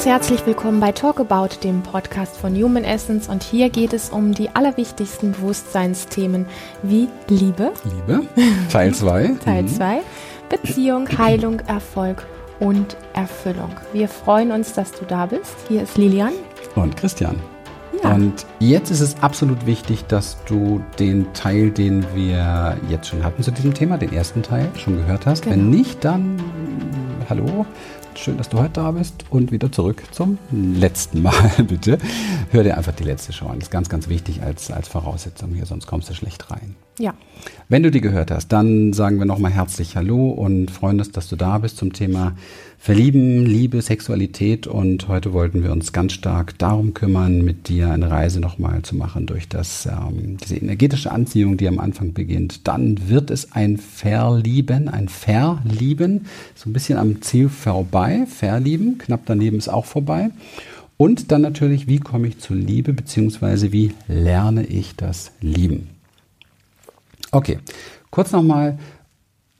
Ganz herzlich willkommen bei Talk About, dem Podcast von Human Essence. Und hier geht es um die allerwichtigsten Bewusstseinsthemen wie Liebe. Liebe, Teil 2. Teil 2. Mhm. Beziehung, Heilung, Erfolg und Erfüllung. Wir freuen uns, dass du da bist. Hier ist Lilian. Und Christian. Ja. Und jetzt ist es absolut wichtig, dass du den Teil, den wir jetzt schon hatten zu diesem Thema, den ersten Teil, schon gehört hast. Genau. Wenn nicht, dann hallo, Schön, dass du heute da bist und wieder zurück zum letzten Mal, bitte. Hör dir einfach die letzte Show an. Das ist ganz, ganz wichtig als, als Voraussetzung hier, sonst kommst du schlecht rein. Ja. Wenn du die gehört hast, dann sagen wir nochmal herzlich Hallo und freuen uns, dass du da bist zum Thema Verlieben, Liebe, Sexualität und heute wollten wir uns ganz stark darum kümmern, mit dir eine Reise nochmal zu machen durch das, ähm, diese energetische Anziehung, die am Anfang beginnt. Dann wird es ein Verlieben, ein Verlieben, so ein bisschen am Ziel vorbei, Verlieben, knapp daneben ist auch vorbei. Und dann natürlich, wie komme ich zur Liebe, beziehungsweise wie lerne ich das Lieben? Okay, kurz nochmal,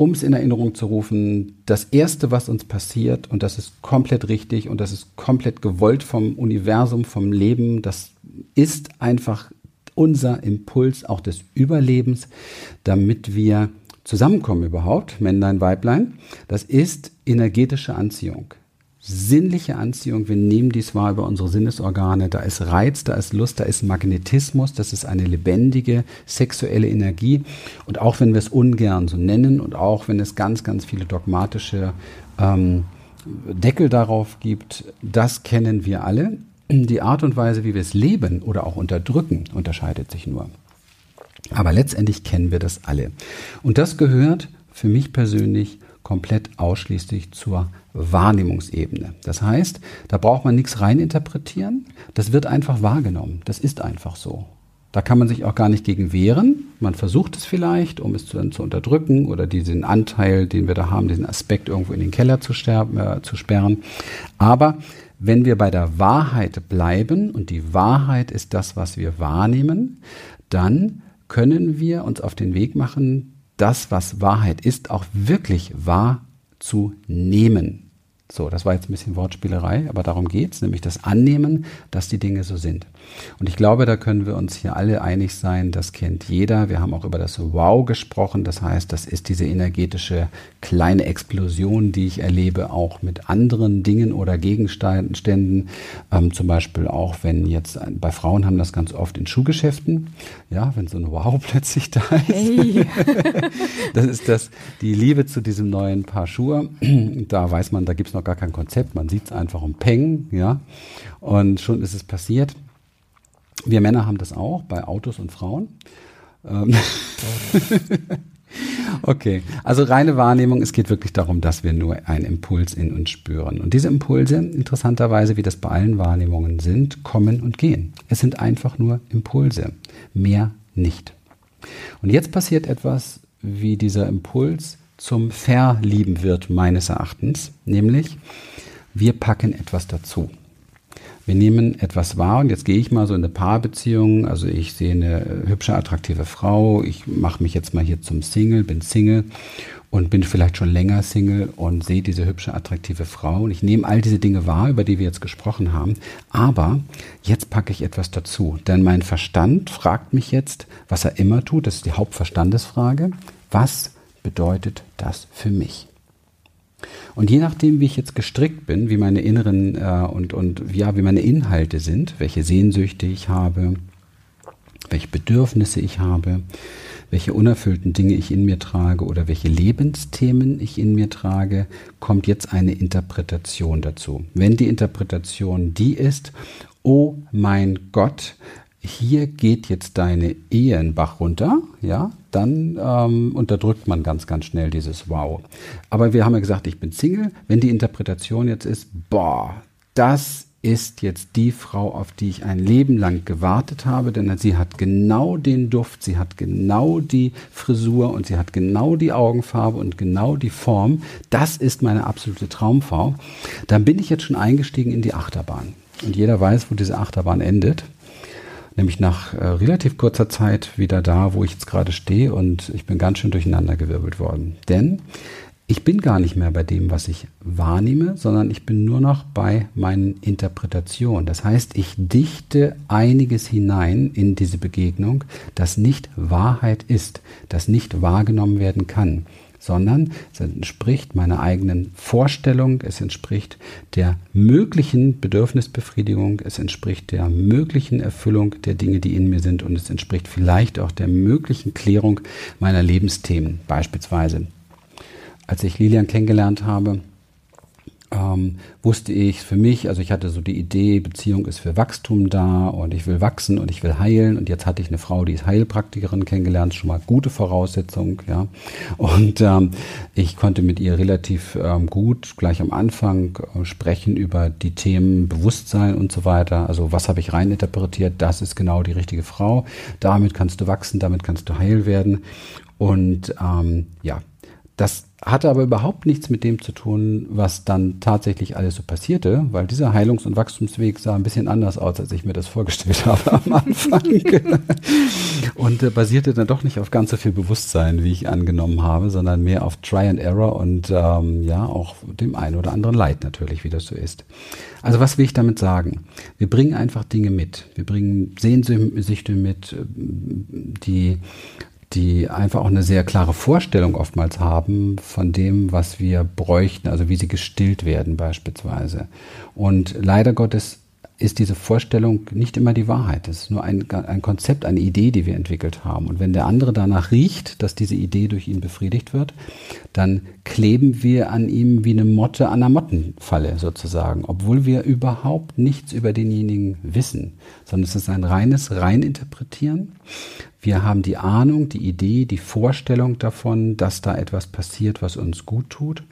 um es in Erinnerung zu rufen, das Erste, was uns passiert, und das ist komplett richtig und das ist komplett gewollt vom Universum, vom Leben, das ist einfach unser Impuls auch des Überlebens, damit wir zusammenkommen überhaupt, Männlein, Weiblein, das ist energetische Anziehung sinnliche Anziehung. Wir nehmen dies wahr über unsere Sinnesorgane. Da ist Reiz, da ist Lust, da ist Magnetismus. Das ist eine lebendige sexuelle Energie. Und auch wenn wir es ungern so nennen und auch wenn es ganz, ganz viele dogmatische ähm, Deckel darauf gibt, das kennen wir alle. Die Art und Weise, wie wir es leben oder auch unterdrücken, unterscheidet sich nur. Aber letztendlich kennen wir das alle. Und das gehört für mich persönlich komplett ausschließlich zur Wahrnehmungsebene. Das heißt, da braucht man nichts reininterpretieren. Das wird einfach wahrgenommen. Das ist einfach so. Da kann man sich auch gar nicht gegen wehren. Man versucht es vielleicht, um es zu, zu unterdrücken oder diesen Anteil, den wir da haben, diesen Aspekt irgendwo in den Keller zu, sterben, äh, zu sperren. Aber wenn wir bei der Wahrheit bleiben und die Wahrheit ist das, was wir wahrnehmen, dann können wir uns auf den Weg machen, das, was Wahrheit ist, auch wirklich wahr zu nehmen. So, das war jetzt ein bisschen Wortspielerei, aber darum geht's, nämlich das Annehmen, dass die Dinge so sind. Und ich glaube, da können wir uns hier alle einig sein, das kennt jeder. Wir haben auch über das Wow gesprochen, das heißt, das ist diese energetische kleine Explosion, die ich erlebe, auch mit anderen Dingen oder Gegenständen. Ähm, zum Beispiel auch, wenn jetzt, bei Frauen haben das ganz oft in Schuhgeschäften, ja, wenn so ein Wow plötzlich da ist. Hey. das ist das, die Liebe zu diesem neuen Paar Schuhe. Da weiß man, da gibt's noch noch gar kein Konzept, man sieht es einfach um Peng, ja, und schon ist es passiert. Wir Männer haben das auch bei Autos und Frauen. Ähm, okay, also reine Wahrnehmung, es geht wirklich darum, dass wir nur einen Impuls in uns spüren. Und diese Impulse, interessanterweise, wie das bei allen Wahrnehmungen sind, kommen und gehen. Es sind einfach nur Impulse, mehr nicht. Und jetzt passiert etwas, wie dieser Impuls zum Verlieben wird, meines Erachtens. Nämlich, wir packen etwas dazu. Wir nehmen etwas wahr und jetzt gehe ich mal so in eine Paarbeziehung. Also ich sehe eine hübsche, attraktive Frau. Ich mache mich jetzt mal hier zum Single, bin Single und bin vielleicht schon länger Single und sehe diese hübsche, attraktive Frau. Und ich nehme all diese Dinge wahr, über die wir jetzt gesprochen haben. Aber jetzt packe ich etwas dazu. Denn mein Verstand fragt mich jetzt, was er immer tut. Das ist die Hauptverstandesfrage. Was bedeutet das für mich? Und je nachdem, wie ich jetzt gestrickt bin, wie meine inneren äh, und, und ja, wie meine Inhalte sind, welche Sehnsüchte ich habe, welche Bedürfnisse ich habe, welche unerfüllten Dinge ich in mir trage oder welche Lebensthemen ich in mir trage, kommt jetzt eine Interpretation dazu. Wenn die Interpretation die ist, oh mein Gott, hier geht jetzt deine Ehe in Bach runter, ja, dann ähm, unterdrückt man ganz, ganz schnell dieses Wow. Aber wir haben ja gesagt, ich bin Single. Wenn die Interpretation jetzt ist, boah, das ist jetzt die Frau, auf die ich ein Leben lang gewartet habe, denn sie hat genau den Duft, sie hat genau die Frisur und sie hat genau die Augenfarbe und genau die Form. Das ist meine absolute Traumfrau. Dann bin ich jetzt schon eingestiegen in die Achterbahn. Und jeder weiß, wo diese Achterbahn endet nämlich nach äh, relativ kurzer Zeit wieder da, wo ich jetzt gerade stehe und ich bin ganz schön durcheinandergewirbelt worden. Denn ich bin gar nicht mehr bei dem, was ich wahrnehme, sondern ich bin nur noch bei meinen Interpretationen. Das heißt, ich dichte einiges hinein in diese Begegnung, das nicht Wahrheit ist, das nicht wahrgenommen werden kann, sondern es entspricht meiner eigenen Vorstellung, es entspricht der möglichen Bedürfnisbefriedigung, es entspricht der möglichen Erfüllung der Dinge, die in mir sind und es entspricht vielleicht auch der möglichen Klärung meiner Lebensthemen, beispielsweise als ich Lilian kennengelernt habe, ähm, wusste ich für mich, also ich hatte so die Idee, Beziehung ist für Wachstum da und ich will wachsen und ich will heilen und jetzt hatte ich eine Frau, die ist Heilpraktikerin kennengelernt, schon mal gute Voraussetzung, ja. Und ähm, ich konnte mit ihr relativ ähm, gut gleich am Anfang äh, sprechen über die Themen Bewusstsein und so weiter. Also was habe ich reininterpretiert? Das ist genau die richtige Frau. Damit kannst du wachsen, damit kannst du heil werden. Und ähm, ja, das hatte aber überhaupt nichts mit dem zu tun, was dann tatsächlich alles so passierte, weil dieser Heilungs- und Wachstumsweg sah ein bisschen anders aus, als ich mir das vorgestellt habe am Anfang. und äh, basierte dann doch nicht auf ganz so viel Bewusstsein, wie ich angenommen habe, sondern mehr auf Try and Error und ähm, ja, auch dem einen oder anderen Leid natürlich, wie das so ist. Also was will ich damit sagen? Wir bringen einfach Dinge mit. Wir bringen Sehnsüchte mit, äh, die die einfach auch eine sehr klare Vorstellung oftmals haben von dem, was wir bräuchten, also wie sie gestillt werden beispielsweise. Und leider Gottes ist diese Vorstellung nicht immer die Wahrheit. Es ist nur ein, ein Konzept, eine Idee, die wir entwickelt haben. Und wenn der andere danach riecht, dass diese Idee durch ihn befriedigt wird, dann kleben wir an ihm wie eine Motte an einer Mottenfalle sozusagen, obwohl wir überhaupt nichts über denjenigen wissen, sondern es ist ein reines Reininterpretieren. Wir haben die Ahnung, die Idee, die Vorstellung davon, dass da etwas passiert, was uns gut tut.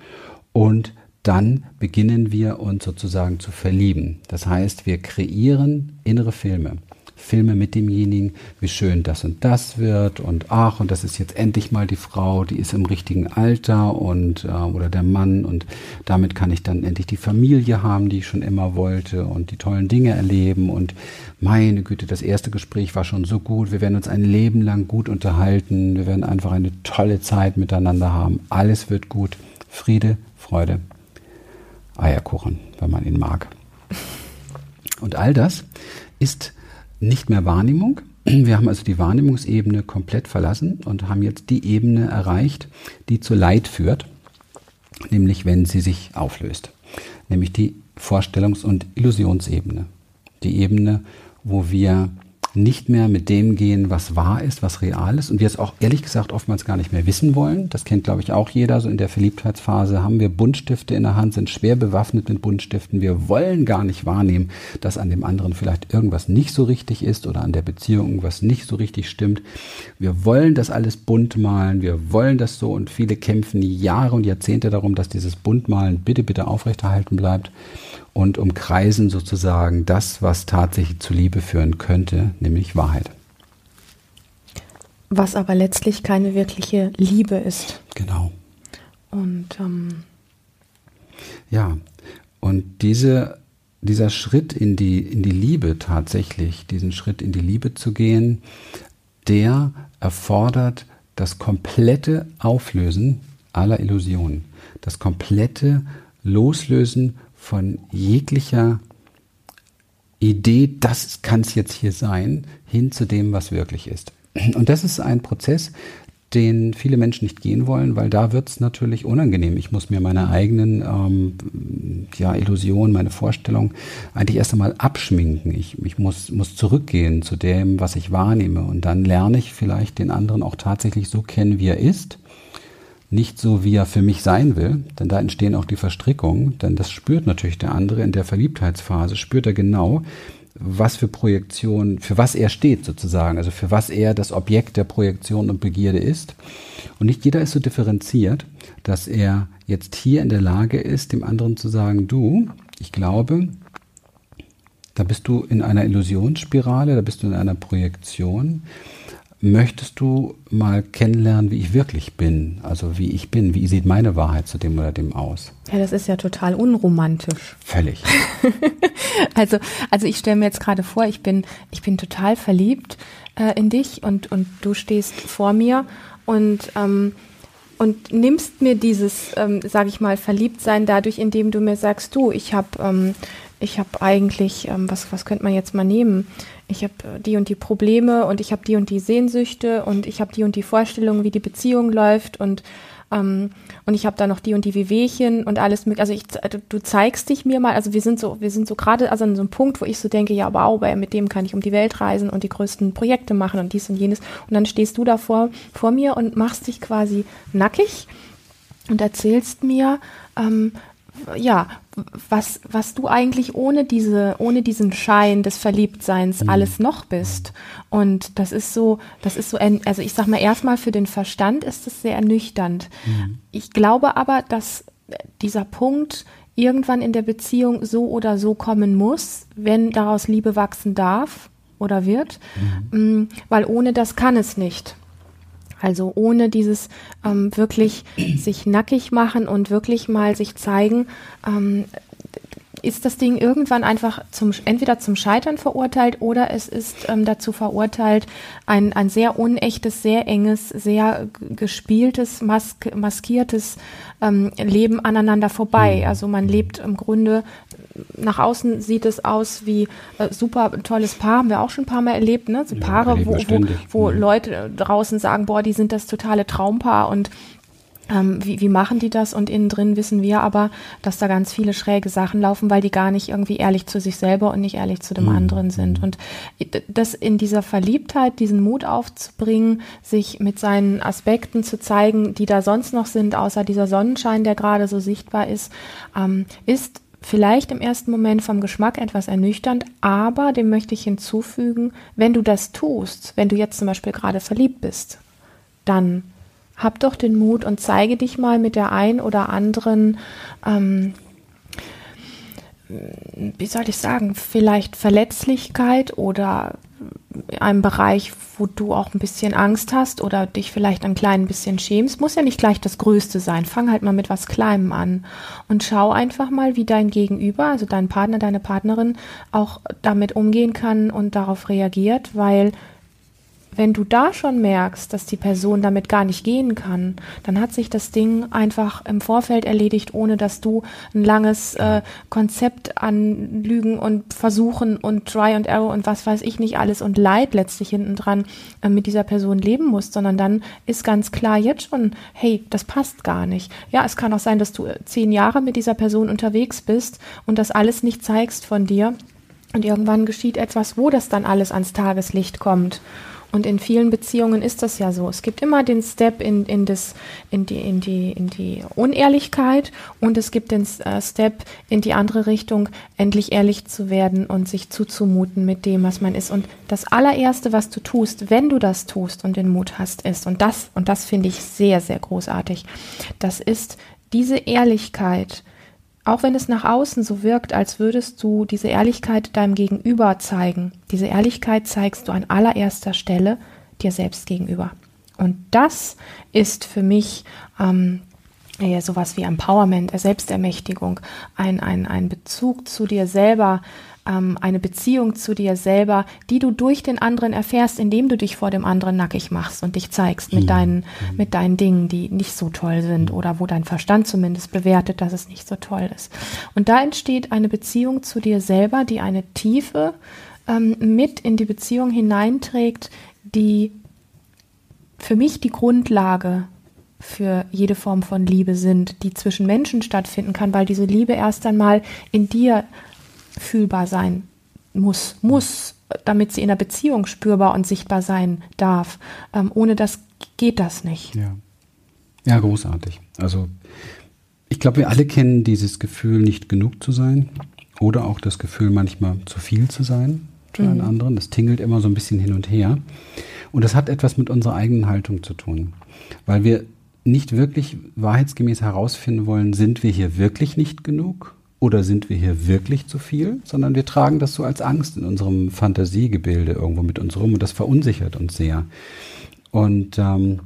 Und dann beginnen wir uns sozusagen zu verlieben. Das heißt, wir kreieren innere Filme. Filme mit demjenigen, wie schön das und das wird und ach, und das ist jetzt endlich mal die Frau, die ist im richtigen Alter und äh, oder der Mann und damit kann ich dann endlich die Familie haben, die ich schon immer wollte und die tollen Dinge erleben. Und meine Güte, das erste Gespräch war schon so gut, wir werden uns ein Leben lang gut unterhalten, wir werden einfach eine tolle Zeit miteinander haben, alles wird gut, Friede, Freude, Eierkuchen, wenn man ihn mag. Und all das ist nicht mehr Wahrnehmung. Wir haben also die Wahrnehmungsebene komplett verlassen und haben jetzt die Ebene erreicht, die zu Leid führt, nämlich wenn sie sich auflöst, nämlich die Vorstellungs- und Illusionsebene. Die Ebene, wo wir nicht mehr mit dem gehen, was wahr ist, was real ist und wir es auch ehrlich gesagt oftmals gar nicht mehr wissen wollen. Das kennt, glaube ich, auch jeder. So in der Verliebtheitsphase haben wir Buntstifte in der Hand, sind schwer bewaffnet mit Buntstiften. Wir wollen gar nicht wahrnehmen, dass an dem anderen vielleicht irgendwas nicht so richtig ist oder an der Beziehung irgendwas nicht so richtig stimmt. Wir wollen das alles bunt malen. Wir wollen das so und viele kämpfen Jahre und Jahrzehnte darum, dass dieses Buntmalen bitte, bitte aufrechterhalten bleibt und umkreisen sozusagen das, was tatsächlich zu Liebe führen könnte, nämlich Wahrheit. Was aber letztlich keine wirkliche Liebe ist. Genau. Und ähm ja, und diese, dieser Schritt in die, in die Liebe tatsächlich, diesen Schritt in die Liebe zu gehen, der erfordert das komplette Auflösen aller Illusionen, das komplette Loslösen von jeglicher Idee, das kann es jetzt hier sein, hin zu dem, was wirklich ist. Und das ist ein Prozess, den viele Menschen nicht gehen wollen, weil da wird es natürlich unangenehm. Ich muss mir meine eigenen ähm, ja, Illusionen, meine Vorstellung eigentlich erst einmal abschminken. Ich, ich muss, muss zurückgehen zu dem, was ich wahrnehme. Und dann lerne ich vielleicht den anderen auch tatsächlich so kennen, wie er ist nicht so, wie er für mich sein will, denn da entstehen auch die Verstrickungen, denn das spürt natürlich der andere in der Verliebtheitsphase, spürt er genau, was für Projektion, für was er steht sozusagen, also für was er das Objekt der Projektion und Begierde ist. Und nicht jeder ist so differenziert, dass er jetzt hier in der Lage ist, dem anderen zu sagen, du, ich glaube, da bist du in einer Illusionsspirale, da bist du in einer Projektion möchtest du mal kennenlernen, wie ich wirklich bin? Also wie ich bin, wie sieht meine Wahrheit zu dem oder dem aus? Ja, das ist ja total unromantisch. Völlig. also, also ich stelle mir jetzt gerade vor, ich bin, ich bin total verliebt äh, in dich und, und du stehst vor mir und ähm, und nimmst mir dieses, ähm, sage ich mal, Verliebtsein dadurch, indem du mir sagst, du, ich habe ähm, ich habe eigentlich, ähm, was, was könnte man jetzt mal nehmen? Ich habe äh, die und die Probleme und ich habe die und die Sehnsüchte und ich habe die und die Vorstellungen, wie die Beziehung läuft und ähm, und ich habe da noch die und die Wehwehchen und alles mit. Also ich, du zeigst dich mir mal. Also wir sind so, wir sind so gerade also an so einem Punkt, wo ich so denke, ja, wow, mit dem kann ich um die Welt reisen und die größten Projekte machen und dies und jenes. Und dann stehst du da vor, vor mir und machst dich quasi nackig und erzählst mir, ähm, ja, was, was du eigentlich ohne diese, ohne diesen Schein des Verliebtseins mhm. alles noch bist. Und das ist so, das ist so, also ich sag mal erstmal für den Verstand ist es sehr ernüchternd. Mhm. Ich glaube aber, dass dieser Punkt irgendwann in der Beziehung so oder so kommen muss, wenn daraus Liebe wachsen darf oder wird, mhm. Mm, weil ohne das kann es nicht. Also ohne dieses ähm, wirklich sich nackig machen und wirklich mal sich zeigen, ähm, ist das Ding irgendwann einfach zum, entweder zum Scheitern verurteilt oder es ist ähm, dazu verurteilt, ein, ein sehr unechtes, sehr enges, sehr gespieltes, mask, maskiertes ähm, Leben aneinander vorbei. Mhm. Also man lebt im Grunde, nach außen sieht es aus wie äh, super tolles Paar, haben wir auch schon ein paar Mal erlebt, ne? So Paare, wo, wo, wo mhm. Leute draußen sagen, boah, die sind das totale Traumpaar und ähm, wie, wie machen die das? Und innen drin wissen wir aber, dass da ganz viele schräge Sachen laufen, weil die gar nicht irgendwie ehrlich zu sich selber und nicht ehrlich zu dem mhm. anderen sind. Und das in dieser Verliebtheit, diesen Mut aufzubringen, sich mit seinen Aspekten zu zeigen, die da sonst noch sind, außer dieser Sonnenschein, der gerade so sichtbar ist, ähm, ist vielleicht im ersten Moment vom Geschmack etwas ernüchternd, aber dem möchte ich hinzufügen, wenn du das tust, wenn du jetzt zum Beispiel gerade verliebt bist, dann hab doch den Mut und zeige dich mal mit der ein oder anderen, ähm, wie soll ich sagen, vielleicht Verletzlichkeit oder einem Bereich, wo du auch ein bisschen Angst hast oder dich vielleicht ein klein bisschen schämst, muss ja nicht gleich das Größte sein. Fang halt mal mit was Kleinem an und schau einfach mal, wie dein Gegenüber, also dein Partner, deine Partnerin auch damit umgehen kann und darauf reagiert, weil wenn du da schon merkst, dass die Person damit gar nicht gehen kann, dann hat sich das Ding einfach im Vorfeld erledigt, ohne dass du ein langes äh, Konzept an Lügen und Versuchen und Try and Error und was weiß ich nicht alles und Leid letztlich hinten dran äh, mit dieser Person leben musst, sondern dann ist ganz klar jetzt schon, hey, das passt gar nicht. Ja, es kann auch sein, dass du äh, zehn Jahre mit dieser Person unterwegs bist und das alles nicht zeigst von dir. Und irgendwann geschieht etwas, wo das dann alles ans Tageslicht kommt. Und in vielen Beziehungen ist das ja so. Es gibt immer den Step in, in, das, in, die, in, die, in die Unehrlichkeit und es gibt den äh, Step in die andere Richtung, endlich ehrlich zu werden und sich zuzumuten mit dem, was man ist. Und das allererste, was du tust, wenn du das tust und den Mut hast, ist, und das, und das finde ich sehr, sehr großartig, das ist diese Ehrlichkeit, auch wenn es nach außen so wirkt, als würdest du diese Ehrlichkeit deinem Gegenüber zeigen, diese Ehrlichkeit zeigst du an allererster Stelle dir selbst gegenüber. Und das ist für mich ähm, ja, sowas wie Empowerment, Selbstermächtigung, ein, ein, ein Bezug zu dir selber, ähm, eine Beziehung zu dir selber, die du durch den anderen erfährst, indem du dich vor dem anderen nackig machst und dich zeigst mit, mhm. deinen, mit deinen Dingen, die nicht so toll sind oder wo dein Verstand zumindest bewertet, dass es nicht so toll ist. Und da entsteht eine Beziehung zu dir selber, die eine Tiefe ähm, mit in die Beziehung hineinträgt, die für mich die Grundlage für jede Form von Liebe sind, die zwischen Menschen stattfinden kann, weil diese Liebe erst einmal in dir fühlbar sein muss, muss, damit sie in der Beziehung spürbar und sichtbar sein darf. Ähm, ohne das geht das nicht. Ja. ja, großartig. Also ich glaube, wir alle kennen dieses Gefühl, nicht genug zu sein oder auch das Gefühl, manchmal zu viel zu sein für mhm. einen anderen. Das tingelt immer so ein bisschen hin und her. Und das hat etwas mit unserer eigenen Haltung zu tun, weil wir nicht wirklich wahrheitsgemäß herausfinden wollen, sind wir hier wirklich nicht genug oder sind wir hier wirklich zu viel, sondern wir tragen das so als Angst in unserem Fantasiegebilde irgendwo mit uns rum und das verunsichert uns sehr. Und ähm,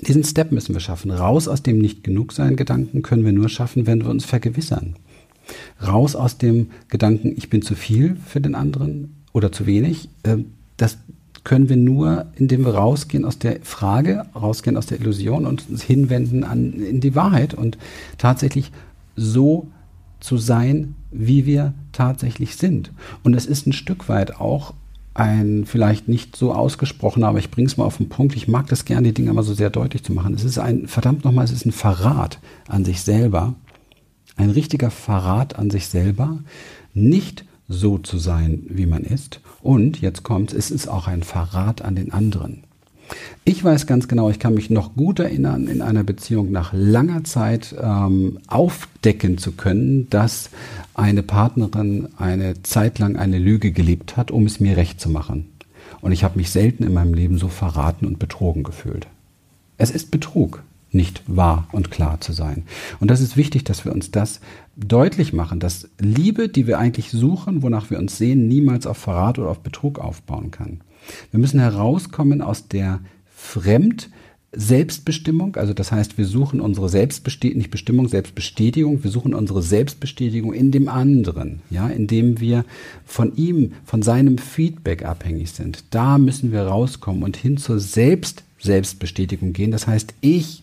diesen Step müssen wir schaffen. Raus aus dem Nicht-Genug-Sein-Gedanken können wir nur schaffen, wenn wir uns vergewissern. Raus aus dem Gedanken, ich bin zu viel für den anderen oder zu wenig. Äh, das können wir nur, indem wir rausgehen aus der Frage, rausgehen aus der Illusion und uns hinwenden an, in die Wahrheit und tatsächlich so zu sein, wie wir tatsächlich sind. Und es ist ein Stück weit auch ein vielleicht nicht so ausgesprochener, aber ich bringe es mal auf den Punkt. Ich mag das gerne, die Dinge mal so sehr deutlich zu machen. Es ist ein, verdammt nochmal, es ist ein Verrat an sich selber, ein richtiger Verrat an sich selber, nicht so zu sein, wie man ist. Und jetzt kommt, es ist auch ein Verrat an den anderen. Ich weiß ganz genau, ich kann mich noch gut erinnern, in einer Beziehung nach langer Zeit ähm, aufdecken zu können, dass eine Partnerin eine Zeit lang eine Lüge gelebt hat, um es mir recht zu machen. Und ich habe mich selten in meinem Leben so verraten und betrogen gefühlt. Es ist Betrug, nicht wahr und klar zu sein. Und das ist wichtig, dass wir uns das deutlich machen, dass Liebe, die wir eigentlich suchen, wonach wir uns sehen, niemals auf Verrat oder auf Betrug aufbauen kann. Wir müssen herauskommen aus der Fremd- Selbstbestimmung, also das heißt, wir suchen unsere Selbstbestätigung, nicht Bestimmung, Selbstbestätigung, wir suchen unsere Selbstbestätigung in dem anderen, ja, indem wir von ihm, von seinem Feedback abhängig sind. Da müssen wir rauskommen und hin zur Selbst Selbstbestätigung gehen. Das heißt, ich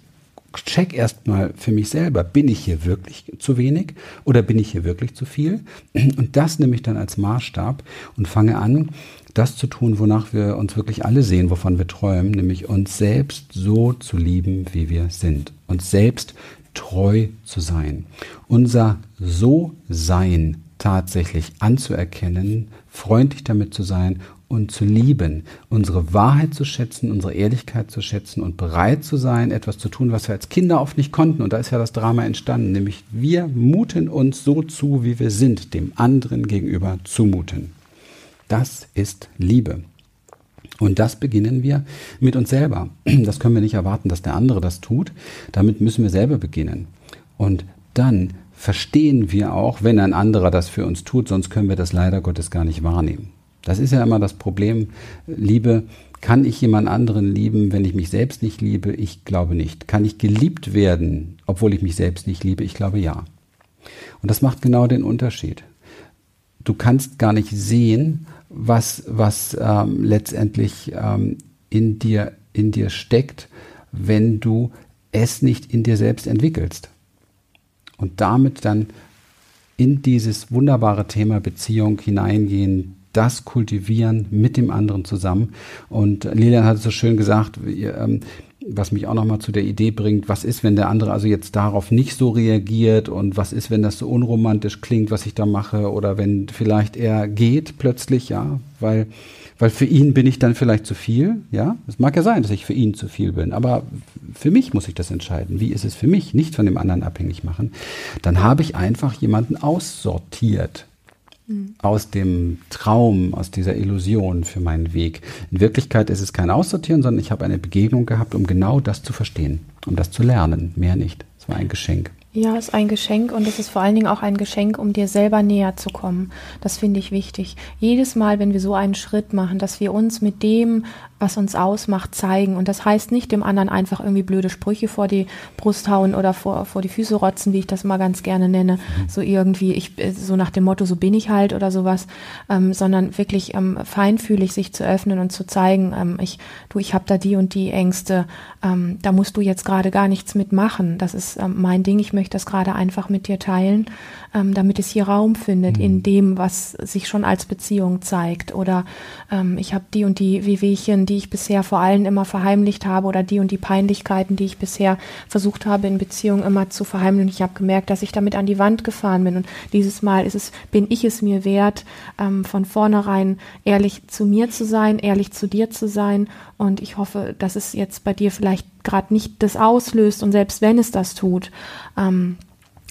check erstmal für mich selber, bin ich hier wirklich zu wenig oder bin ich hier wirklich zu viel? Und das nehme ich dann als Maßstab und fange an, das zu tun, wonach wir uns wirklich alle sehen, wovon wir träumen, nämlich uns selbst so zu lieben, wie wir sind. Uns selbst treu zu sein. Unser So-Sein tatsächlich anzuerkennen, freundlich damit zu sein und zu lieben, unsere Wahrheit zu schätzen, unsere Ehrlichkeit zu schätzen und bereit zu sein, etwas zu tun, was wir als Kinder oft nicht konnten. Und da ist ja das Drama entstanden, nämlich wir muten uns so zu, wie wir sind, dem anderen gegenüber zumuten. Das ist Liebe. Und das beginnen wir mit uns selber. Das können wir nicht erwarten, dass der andere das tut. Damit müssen wir selber beginnen. Und dann verstehen wir auch, wenn ein anderer das für uns tut, sonst können wir das leider Gottes gar nicht wahrnehmen. Das ist ja immer das Problem. Liebe, kann ich jemand anderen lieben, wenn ich mich selbst nicht liebe? Ich glaube nicht. Kann ich geliebt werden, obwohl ich mich selbst nicht liebe? Ich glaube ja. Und das macht genau den Unterschied. Du kannst gar nicht sehen, was, was ähm, letztendlich ähm, in, dir, in dir steckt, wenn du es nicht in dir selbst entwickelst. Und damit dann in dieses wunderbare Thema Beziehung hineingehen, das kultivieren mit dem anderen zusammen. Und Lilian hat es so schön gesagt, ähm, was mich auch nochmal zu der Idee bringt, was ist, wenn der andere also jetzt darauf nicht so reagiert und was ist, wenn das so unromantisch klingt, was ich da mache oder wenn vielleicht er geht plötzlich, ja, weil, weil für ihn bin ich dann vielleicht zu viel, ja. Es mag ja sein, dass ich für ihn zu viel bin, aber für mich muss ich das entscheiden. Wie ist es für mich? Nicht von dem anderen abhängig machen. Dann habe ich einfach jemanden aussortiert aus dem Traum, aus dieser Illusion für meinen Weg. In Wirklichkeit ist es kein Aussortieren, sondern ich habe eine Begegnung gehabt, um genau das zu verstehen, um das zu lernen, mehr nicht. Es war ein Geschenk. Ja, ist ein Geschenk und es ist vor allen Dingen auch ein Geschenk, um dir selber näher zu kommen. Das finde ich wichtig. Jedes Mal, wenn wir so einen Schritt machen, dass wir uns mit dem was uns ausmacht, zeigen. Und das heißt nicht dem anderen einfach irgendwie blöde Sprüche vor die Brust hauen oder vor, vor die Füße rotzen, wie ich das mal ganz gerne nenne. So irgendwie, ich, so nach dem Motto, so bin ich halt oder sowas, ähm, sondern wirklich ähm, feinfühlig sich zu öffnen und zu zeigen, ähm, ich, du, ich habe da die und die Ängste, ähm, da musst du jetzt gerade gar nichts mitmachen. Das ist ähm, mein Ding, ich möchte das gerade einfach mit dir teilen, ähm, damit es hier Raum findet mhm. in dem, was sich schon als Beziehung zeigt. Oder ähm, ich habe die und die Wehwehchen, die ich bisher vor allem immer verheimlicht habe oder die und die Peinlichkeiten, die ich bisher versucht habe in Beziehungen immer zu verheimlichen. Ich habe gemerkt, dass ich damit an die Wand gefahren bin und dieses Mal ist es, bin ich es mir wert, ähm, von vornherein ehrlich zu mir zu sein, ehrlich zu dir zu sein und ich hoffe, dass es jetzt bei dir vielleicht gerade nicht das auslöst und selbst wenn es das tut, ähm,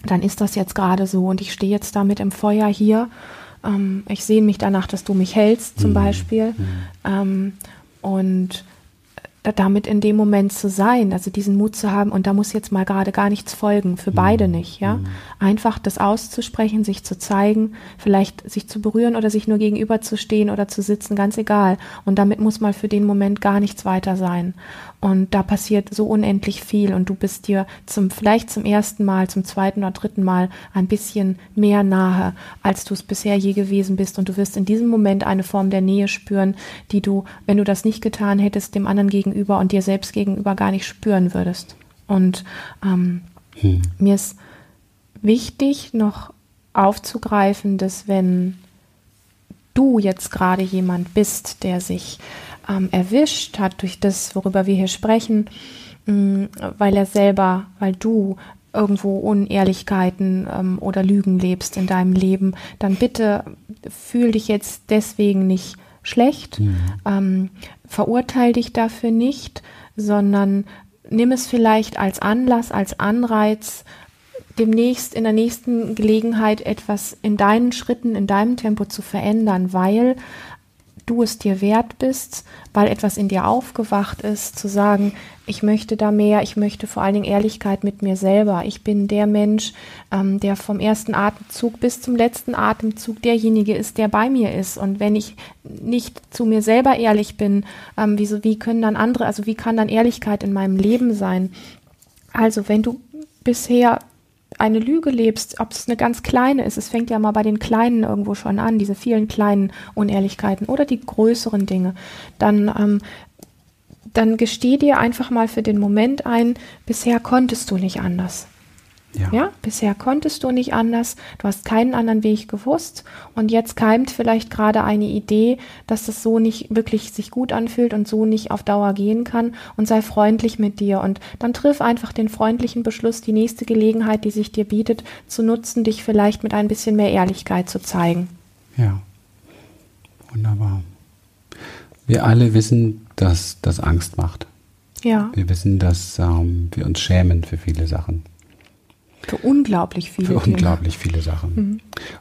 dann ist das jetzt gerade so und ich stehe jetzt damit im Feuer hier. Ähm, ich sehne mich danach, dass du mich hältst, zum mhm. Beispiel. Mhm. Ähm, und damit in dem Moment zu sein, also diesen Mut zu haben und da muss jetzt mal gerade gar nichts folgen, für beide mhm. nicht, ja. Mhm. Einfach das auszusprechen, sich zu zeigen, vielleicht sich zu berühren oder sich nur gegenüber zu stehen oder zu sitzen, ganz egal. Und damit muss mal für den Moment gar nichts weiter sein. Und da passiert so unendlich viel und du bist dir zum, vielleicht zum ersten Mal, zum zweiten oder dritten Mal ein bisschen mehr nahe, als du es bisher je gewesen bist. Und du wirst in diesem Moment eine Form der Nähe spüren, die du, wenn du das nicht getan hättest, dem anderen gegenüber und dir selbst gegenüber gar nicht spüren würdest. Und ähm, hm. mir ist wichtig, noch aufzugreifen, dass wenn du jetzt gerade jemand bist, der sich ähm, erwischt hat durch das, worüber wir hier sprechen, mh, mm, weil er selber, weil du irgendwo Unehrlichkeiten ähm, oder Lügen lebst in deinem Leben, dann bitte fühl dich jetzt deswegen nicht schlecht, mhm. ähm, verurteil dich dafür nicht, sondern nimm es vielleicht als Anlass, als Anreiz, demnächst in der nächsten Gelegenheit etwas in deinen Schritten, in deinem Tempo zu verändern, weil du es dir wert bist, weil etwas in dir aufgewacht ist, zu sagen, ich möchte da mehr, ich möchte vor allen Dingen Ehrlichkeit mit mir selber. Ich bin der Mensch, ähm, der vom ersten Atemzug bis zum letzten Atemzug derjenige ist, der bei mir ist. Und wenn ich nicht zu mir selber ehrlich bin, ähm, wie, wie können dann andere, also wie kann dann Ehrlichkeit in meinem Leben sein? Also wenn du bisher eine Lüge lebst, ob es eine ganz kleine ist, es fängt ja mal bei den kleinen irgendwo schon an, diese vielen kleinen Unehrlichkeiten oder die größeren Dinge, dann, ähm, dann gesteh dir einfach mal für den Moment ein, bisher konntest du nicht anders. Ja. ja. bisher konntest du nicht anders, du hast keinen anderen Weg gewusst und jetzt keimt vielleicht gerade eine Idee, dass das so nicht wirklich sich gut anfühlt und so nicht auf Dauer gehen kann und sei freundlich mit dir und dann triff einfach den freundlichen Beschluss, die nächste Gelegenheit, die sich dir bietet, zu nutzen, dich vielleicht mit ein bisschen mehr Ehrlichkeit zu zeigen. Ja, wunderbar. Wir alle wissen, dass das Angst macht. Ja. Wir wissen, dass ähm, wir uns schämen für viele Sachen. Für unglaublich viele. Für Dinge. unglaublich viele Sachen. Mhm.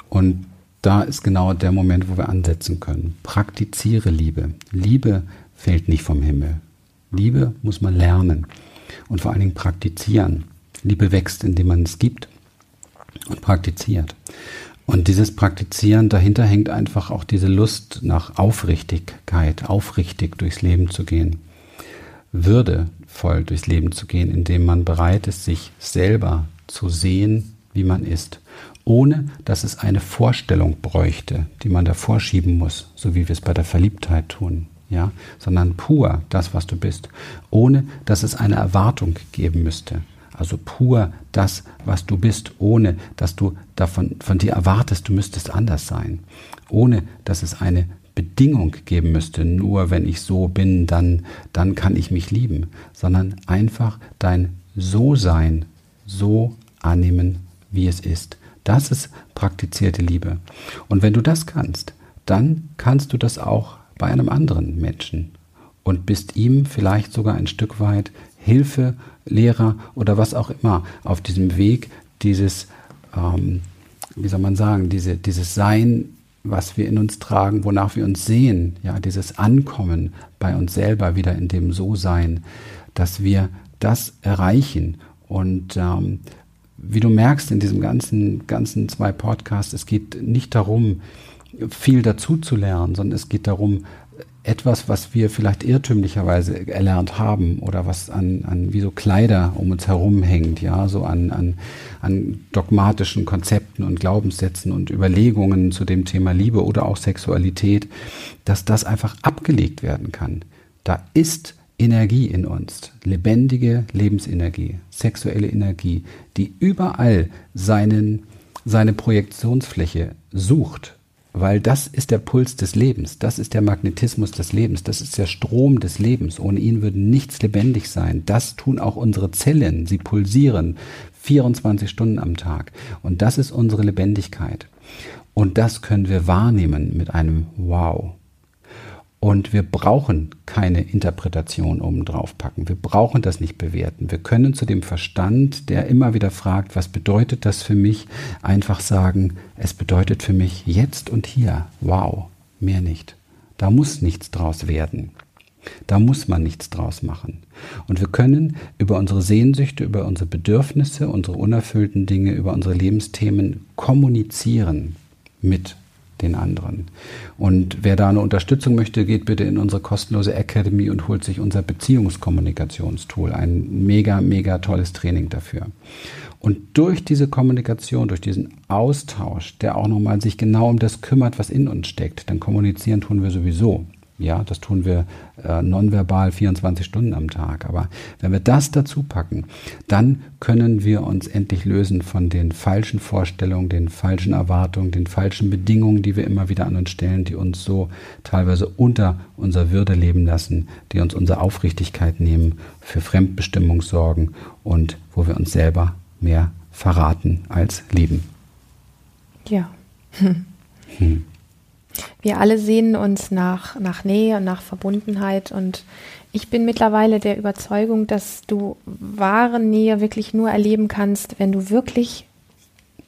Und da ist genau der Moment, wo wir ansetzen können. Praktiziere Liebe. Liebe fällt nicht vom Himmel. Liebe muss man lernen und vor allen Dingen praktizieren. Liebe wächst, indem man es gibt und praktiziert. Und dieses Praktizieren, dahinter hängt einfach auch diese Lust nach Aufrichtigkeit, aufrichtig durchs Leben zu gehen. Würdevoll durchs Leben zu gehen, indem man bereit ist, sich selber zu sehen, wie man ist, ohne dass es eine Vorstellung bräuchte, die man da vorschieben muss, so wie wir es bei der Verliebtheit tun, ja, sondern pur das, was du bist, ohne dass es eine Erwartung geben müsste. Also pur das, was du bist, ohne dass du davon von dir erwartest, du müsstest anders sein, ohne dass es eine Bedingung geben müsste, nur wenn ich so bin, dann dann kann ich mich lieben, sondern einfach dein So-Sein so annehmen, wie es ist. Das ist praktizierte Liebe. Und wenn du das kannst, dann kannst du das auch bei einem anderen Menschen und bist ihm vielleicht sogar ein Stück weit Hilfe, Lehrer oder was auch immer auf diesem Weg dieses, ähm, wie soll man sagen, diese, dieses Sein, was wir in uns tragen, wonach wir uns sehen, ja, dieses Ankommen bei uns selber wieder in dem So-Sein, dass wir das erreichen und ähm, wie du merkst in diesem ganzen, ganzen zwei Podcasts, es geht nicht darum, viel dazu zu lernen, sondern es geht darum, etwas, was wir vielleicht irrtümlicherweise erlernt haben oder was an, an wie so Kleider um uns herum hängt, ja, so an, an, an dogmatischen Konzepten und Glaubenssätzen und Überlegungen zu dem Thema Liebe oder auch Sexualität, dass das einfach abgelegt werden kann. Da ist Energie in uns, lebendige Lebensenergie, sexuelle Energie, die überall seinen, seine Projektionsfläche sucht, weil das ist der Puls des Lebens, das ist der Magnetismus des Lebens, das ist der Strom des Lebens. Ohne ihn würde nichts lebendig sein. Das tun auch unsere Zellen, sie pulsieren 24 Stunden am Tag. Und das ist unsere Lebendigkeit. Und das können wir wahrnehmen mit einem Wow. Und wir brauchen keine Interpretation oben drauf packen. Wir brauchen das nicht bewerten. Wir können zu dem Verstand, der immer wieder fragt, was bedeutet das für mich, einfach sagen, es bedeutet für mich jetzt und hier. Wow, mehr nicht. Da muss nichts draus werden. Da muss man nichts draus machen. Und wir können über unsere Sehnsüchte, über unsere Bedürfnisse, unsere unerfüllten Dinge, über unsere Lebensthemen kommunizieren mit den anderen. Und wer da eine Unterstützung möchte, geht bitte in unsere kostenlose Academy und holt sich unser Beziehungskommunikationstool. Ein mega, mega tolles Training dafür. Und durch diese Kommunikation, durch diesen Austausch, der auch nochmal sich genau um das kümmert, was in uns steckt, dann kommunizieren tun wir sowieso. Ja, das tun wir äh, nonverbal 24 Stunden am Tag. Aber wenn wir das dazu packen, dann können wir uns endlich lösen von den falschen Vorstellungen, den falschen Erwartungen, den falschen Bedingungen, die wir immer wieder an uns stellen, die uns so teilweise unter unserer Würde leben lassen, die uns unsere Aufrichtigkeit nehmen, für Fremdbestimmung sorgen und wo wir uns selber mehr verraten als lieben. Ja. Hm. Wir alle sehnen uns nach, nach Nähe und nach Verbundenheit. Und ich bin mittlerweile der Überzeugung, dass du wahre Nähe wirklich nur erleben kannst, wenn du wirklich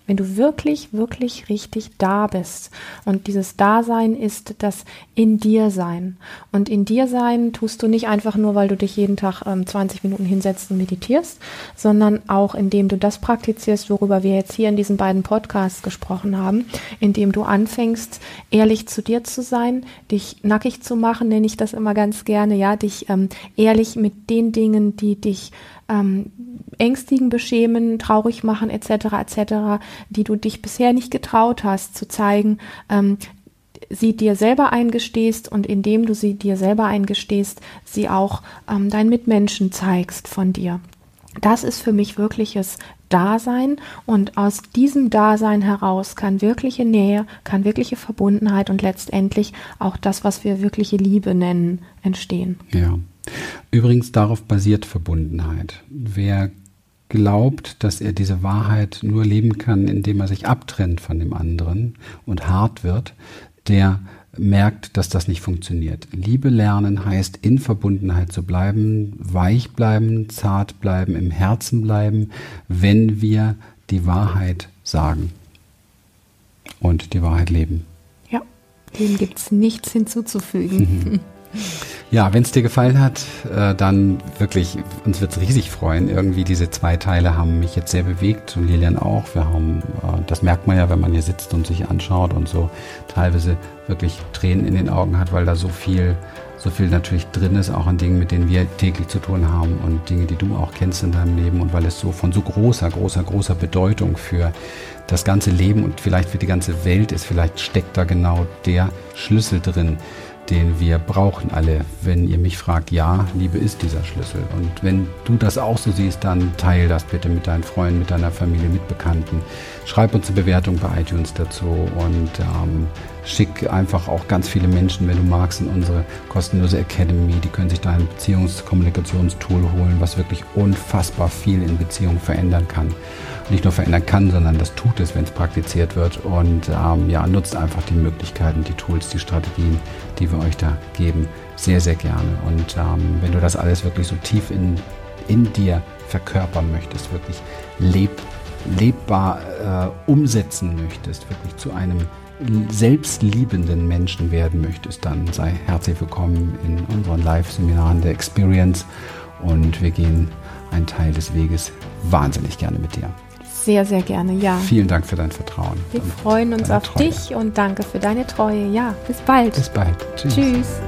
wenn du wirklich, wirklich richtig da bist. Und dieses Dasein ist das in dir sein. Und in dir sein tust du nicht einfach nur, weil du dich jeden Tag ähm, 20 Minuten hinsetzt und meditierst, sondern auch indem du das praktizierst, worüber wir jetzt hier in diesen beiden Podcasts gesprochen haben, indem du anfängst, ehrlich zu dir zu sein, dich nackig zu machen, nenne ich das immer ganz gerne, ja, dich ähm, ehrlich mit den Dingen, die dich ähm, ängstigen, beschämen, traurig machen etc. etc., die du dich bisher nicht getraut hast zu zeigen, ähm, sie dir selber eingestehst und indem du sie dir selber eingestehst, sie auch ähm, deinen Mitmenschen zeigst von dir. Das ist für mich wirkliches Dasein und aus diesem Dasein heraus kann wirkliche Nähe, kann wirkliche Verbundenheit und letztendlich auch das, was wir wirkliche Liebe nennen, entstehen. Ja. Übrigens darauf basiert Verbundenheit. Wer glaubt, dass er diese Wahrheit nur leben kann, indem er sich abtrennt von dem anderen und hart wird, der merkt, dass das nicht funktioniert. Liebe lernen heißt, in Verbundenheit zu bleiben, weich bleiben, zart bleiben, im Herzen bleiben, wenn wir die Wahrheit sagen und die Wahrheit leben. Ja, dem gibt es nichts hinzuzufügen. Ja, wenn es dir gefallen hat, äh, dann wirklich, uns wird es riesig freuen. Irgendwie diese zwei Teile haben mich jetzt sehr bewegt und Lilian auch. Wir haben, äh, das merkt man ja, wenn man hier sitzt und sich anschaut und so teilweise wirklich Tränen in den Augen hat, weil da so viel, so viel natürlich drin ist, auch an Dingen, mit denen wir täglich zu tun haben und Dinge, die du auch kennst in deinem Leben und weil es so von so großer, großer, großer Bedeutung für das ganze Leben und vielleicht für die ganze Welt ist, vielleicht steckt da genau der Schlüssel drin den wir brauchen alle. Wenn ihr mich fragt, ja, Liebe ist dieser Schlüssel. Und wenn du das auch so siehst, dann teil das bitte mit deinen Freunden, mit deiner Familie, mit Bekannten. Schreib uns eine Bewertung bei iTunes dazu und ähm, schick einfach auch ganz viele Menschen, wenn du magst, in unsere kostenlose Academy. Die können sich da ein Beziehungskommunikationstool holen, was wirklich unfassbar viel in Beziehungen verändern kann nicht nur verändern kann, sondern das tut es, wenn es praktiziert wird. Und ähm, ja, nutzt einfach die Möglichkeiten, die Tools, die Strategien, die wir euch da geben, sehr, sehr gerne. Und ähm, wenn du das alles wirklich so tief in, in dir verkörpern möchtest, wirklich leb, lebbar äh, umsetzen möchtest, wirklich zu einem selbstliebenden Menschen werden möchtest, dann sei herzlich willkommen in unseren Live-Seminaren der Experience und wir gehen einen Teil des Weges wahnsinnig gerne mit dir. Sehr, sehr gerne, ja. Vielen Dank für dein Vertrauen. Wir freuen uns auf Treue. dich und danke für deine Treue. Ja, bis bald. Bis bald. Tschüss. Tschüss.